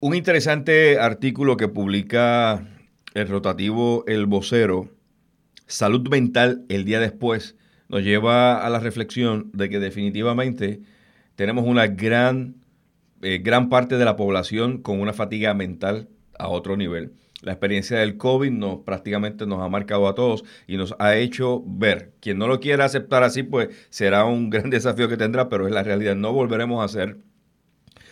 Un interesante artículo que publica el rotativo El Vocero, Salud Mental el día después, nos lleva a la reflexión de que definitivamente tenemos una gran, eh, gran parte de la población con una fatiga mental a otro nivel. La experiencia del COVID nos prácticamente nos ha marcado a todos y nos ha hecho ver. Quien no lo quiera aceptar así, pues será un gran desafío que tendrá, pero es la realidad. No volveremos a ser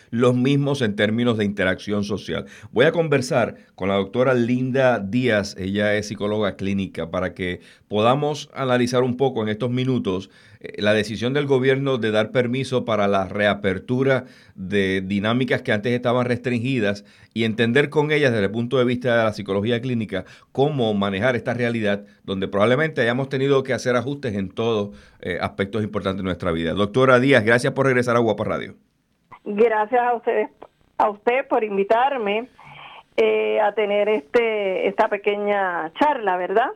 los mismos en términos de interacción social. Voy a conversar con la doctora Linda Díaz, ella es psicóloga clínica, para que podamos analizar un poco en estos minutos eh, la decisión del gobierno de dar permiso para la reapertura de dinámicas que antes estaban restringidas y entender con ellas desde el punto de vista de la psicología clínica cómo manejar esta realidad donde probablemente hayamos tenido que hacer ajustes en todos eh, aspectos importantes de nuestra vida. Doctora Díaz, gracias por regresar a Guapa Radio. Gracias a ustedes, a usted por invitarme eh, a tener este esta pequeña charla, ¿verdad?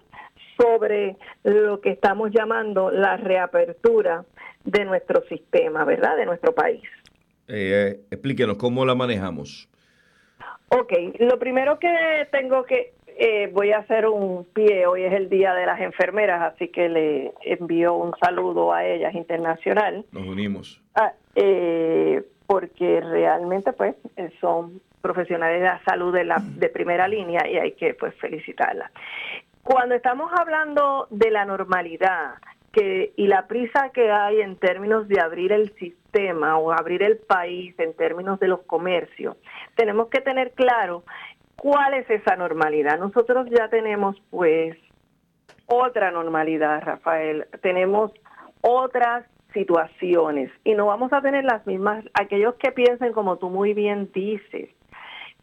Sobre lo que estamos llamando la reapertura de nuestro sistema, ¿verdad? De nuestro país. Eh, explíquenos cómo la manejamos. Ok, lo primero que tengo que eh, voy a hacer un pie, hoy es el Día de las Enfermeras, así que le envío un saludo a ellas internacional. Nos unimos. Ah, eh, porque realmente pues eh, son profesionales de la salud de, la, de primera línea y hay que pues felicitarlas. Cuando estamos hablando de la normalidad que, y la prisa que hay en términos de abrir el sistema o abrir el país en términos de los comercios, tenemos que tener claro cuál es esa normalidad. Nosotros ya tenemos pues otra normalidad, Rafael. Tenemos otras situaciones y no vamos a tener las mismas, aquellos que piensen como tú muy bien dices,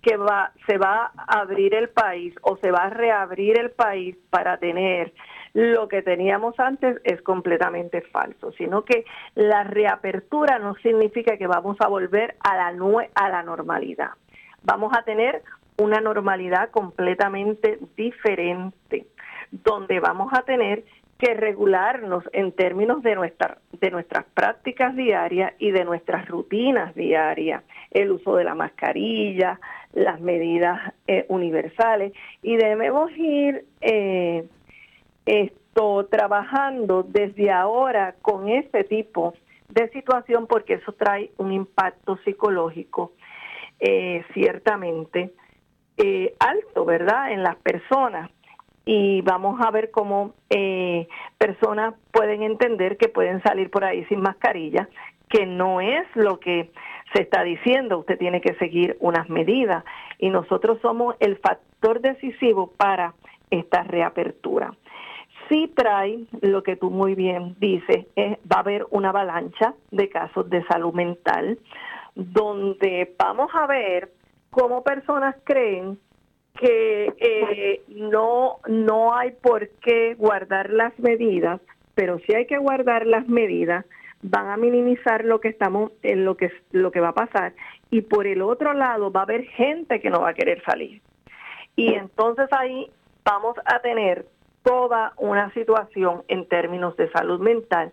que va, se va a abrir el país o se va a reabrir el país para tener lo que teníamos antes es completamente falso, sino que la reapertura no significa que vamos a volver a la, a la normalidad. Vamos a tener una normalidad completamente diferente, donde vamos a tener que regularnos en términos de, nuestra, de nuestras prácticas diarias y de nuestras rutinas diarias, el uso de la mascarilla, las medidas eh, universales. Y debemos ir eh, esto trabajando desde ahora con ese tipo de situación porque eso trae un impacto psicológico eh, ciertamente alto, ¿verdad? En las personas y vamos a ver cómo eh, personas pueden entender que pueden salir por ahí sin mascarilla, que no es lo que se está diciendo, usted tiene que seguir unas medidas y nosotros somos el factor decisivo para esta reapertura. Sí trae lo que tú muy bien dices, va a haber una avalancha de casos de salud mental, donde vamos a ver cómo personas creen que eh, no, no hay por qué guardar las medidas, pero si hay que guardar las medidas, van a minimizar lo que estamos en lo que lo que va a pasar y por el otro lado va a haber gente que no va a querer salir. Y entonces ahí vamos a tener toda una situación en términos de salud mental.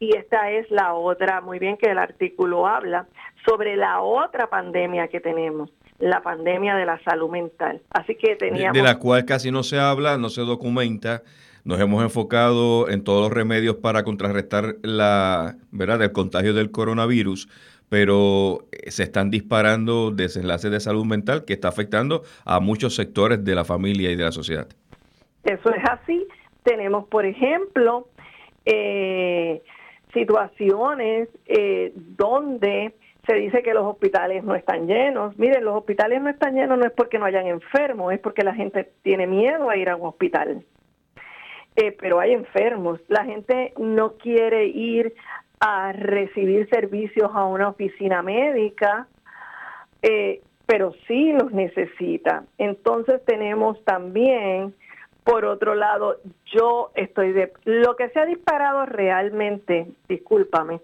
Y esta es la otra, muy bien que el artículo habla, sobre la otra pandemia que tenemos, la pandemia de la salud mental. Así que teníamos... De, la cual casi no se habla, no se documenta. Nos hemos enfocado en todos los remedios para contrarrestar la, ¿verdad? el contagio del coronavirus, pero eh, se están disparando desenlaces de salud mental que está afectando a muchos sectores de la familia y de la sociedad. Eso es así. Tenemos, por ejemplo, eh, situaciones eh, donde se dice que los hospitales no están llenos. Miren, los hospitales no están llenos no es porque no hayan enfermos, es porque la gente tiene miedo a ir a un hospital. Eh, pero hay enfermos. La gente no quiere ir a recibir servicios a una oficina médica, eh, pero sí los necesita. Entonces tenemos también, por otro lado, yo estoy de... Lo que se ha disparado realmente, discúlpame,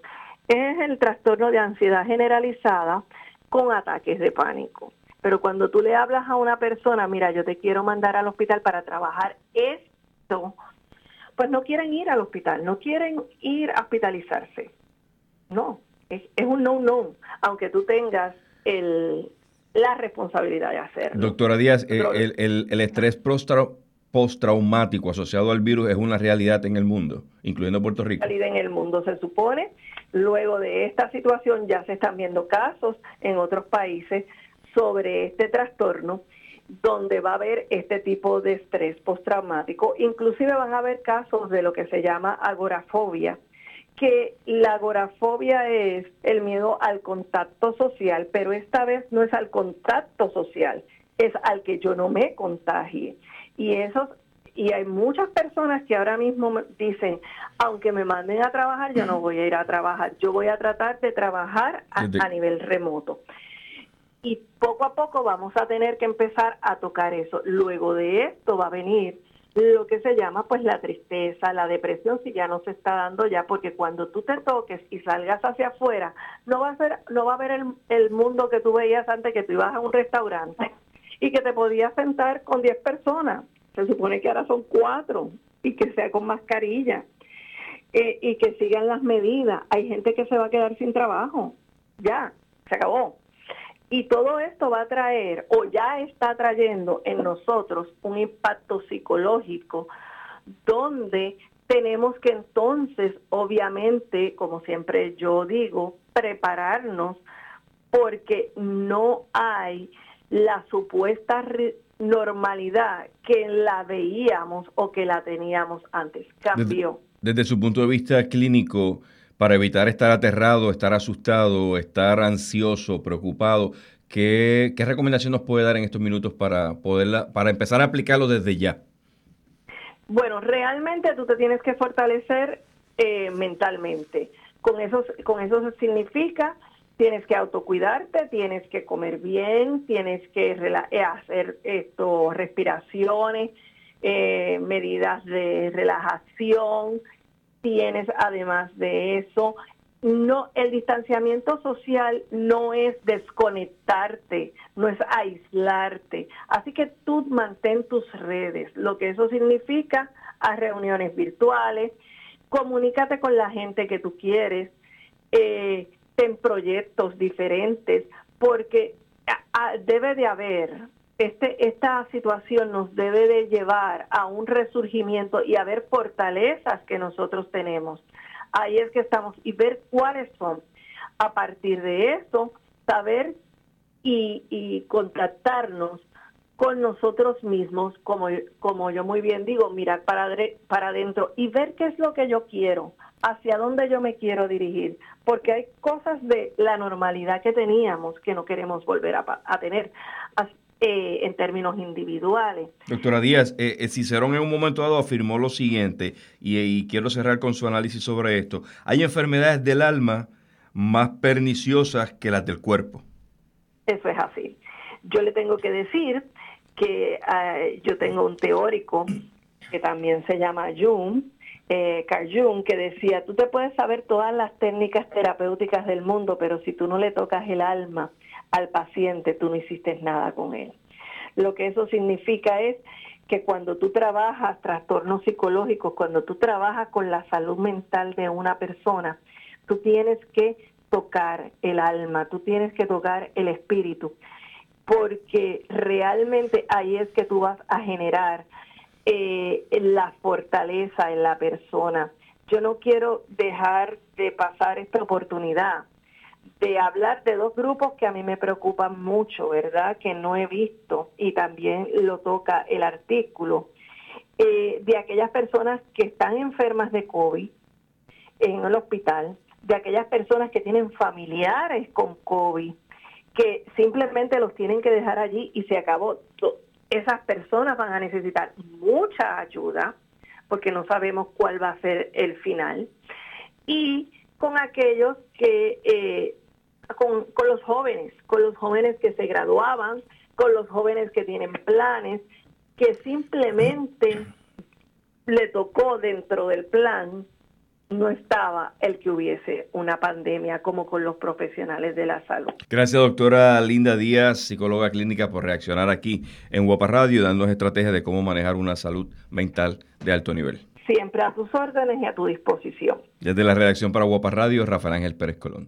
es el trastorno de ansiedad generalizada con ataques de pánico. Pero cuando tú le hablas a una persona, mira, yo te quiero mandar al hospital para trabajar esto, pues no quieren ir al hospital, no quieren ir a hospitalizarse. No, es, un no-no. Aunque tú tengas el, la responsabilidad de hacerlo. Doctora Díaz, eh, el, el, estrés postraumático asociado al virus es una realidad en el mundo, incluyendo Puerto Rico. Realidad en el mundo se supone. Luego de esta situación ya se están viendo casos en otros países sobre este trastorno donde va a haber este tipo de estrés postraumático. Inclusive van a haber casos de lo que se llama agorafobia, que la agorafobia es el miedo al contacto social, pero esta vez no es al contacto social, es al que yo no me contagie. Y esos y hay muchas personas que ahora mismo dicen, aunque me manden a trabajar, yo no voy a ir a trabajar, yo voy a tratar de trabajar a nivel remoto y poco a poco vamos a tener que empezar a tocar eso. Luego de esto va a venir lo que se llama pues la tristeza, la depresión si ya no se está dando ya, porque cuando tú te toques y salgas hacia afuera, no va a ser, no va a ver el, el mundo que tú veías antes que tú ibas a un restaurante y que te podías sentar con 10 personas. Se supone que ahora son cuatro y que sea con mascarilla eh, y que sigan las medidas. Hay gente que se va a quedar sin trabajo. Ya, se acabó. Y todo esto va a traer o ya está trayendo en nosotros un impacto psicológico donde tenemos que entonces, obviamente, como siempre yo digo, prepararnos porque no hay la supuesta normalidad que la veíamos o que la teníamos antes. Cambió. desde su punto de vista clínico, para evitar estar aterrado, estar asustado, estar ansioso, preocupado. ¿Qué, qué recomendación nos puede dar en estos minutos para, poderla, para empezar a aplicarlo desde ya? Bueno, realmente tú te tienes que fortalecer eh, mentalmente. Con eso, con eso significa tienes que autocuidarte, tienes que comer bien, tienes que eh, hacer esto, respiraciones, eh, medidas de relajación, tienes además de eso no el distanciamiento social no es desconectarte, no es aislarte. Así que tú mantén tus redes, lo que eso significa a reuniones virtuales, comunícate con la gente que tú quieres, eh, ten proyectos diferentes, porque debe de haber este, esta situación nos debe de llevar a un resurgimiento y a ver fortalezas que nosotros tenemos. Ahí es que estamos y ver cuáles son. A partir de eso, saber y, y contactarnos con nosotros mismos, como, como yo muy bien digo, mirar para, para adentro y ver qué es lo que yo quiero, hacia dónde yo me quiero dirigir, porque hay cosas de la normalidad que teníamos que no queremos volver a, a tener. Eh, en términos individuales. Doctora Díaz, eh, eh, Cicerón en un momento dado afirmó lo siguiente, y, quiero cerrar con su análisis sobre esto. Hay enfermedades del alma más perniciosas que las del cuerpo. Eso es así. Yo le tengo que decir que yo tengo un teórico que también se llama Jung, Jung, que decía, tú te puedes saber todas las técnicas terapéuticas del mundo, pero si tú no le tocas el alma, al paciente, tú no hiciste nada con él. Lo que eso significa es que cuando tú trabajas trastornos psicológicos, cuando tú trabajas con la salud mental de una persona, tú tienes que tocar el alma, tú tienes que tocar el espíritu, porque realmente ahí es que tú vas a generar eh, la fortaleza en la persona. Yo no quiero dejar de pasar esta oportunidad de hablar de dos grupos que a mí me preocupan mucho, ¿verdad? Que no he visto y también lo toca el artículo, eh, de aquellas personas que están enfermas de COVID en el hospital, de aquellas personas que tienen familiares con COVID, que simplemente los tienen que dejar allí y se acabó. Esas personas van a necesitar mucha ayuda porque no sabemos cuál va a ser el final. Y con aquellos que eh, con, con los jóvenes, con los jóvenes que se graduaban, con los jóvenes que tienen planes, que simplemente le tocó dentro del plan, no estaba el que hubiese una pandemia como con los profesionales de la salud. Gracias, doctora Linda Díaz, psicóloga clínica, por reaccionar aquí en Guapa Radio, dándonos estrategias de cómo manejar una salud mental de alto nivel. Siempre a tus órdenes y a tu disposición. Desde la redacción para Guapa Radio, Rafael Ángel Pérez Colón.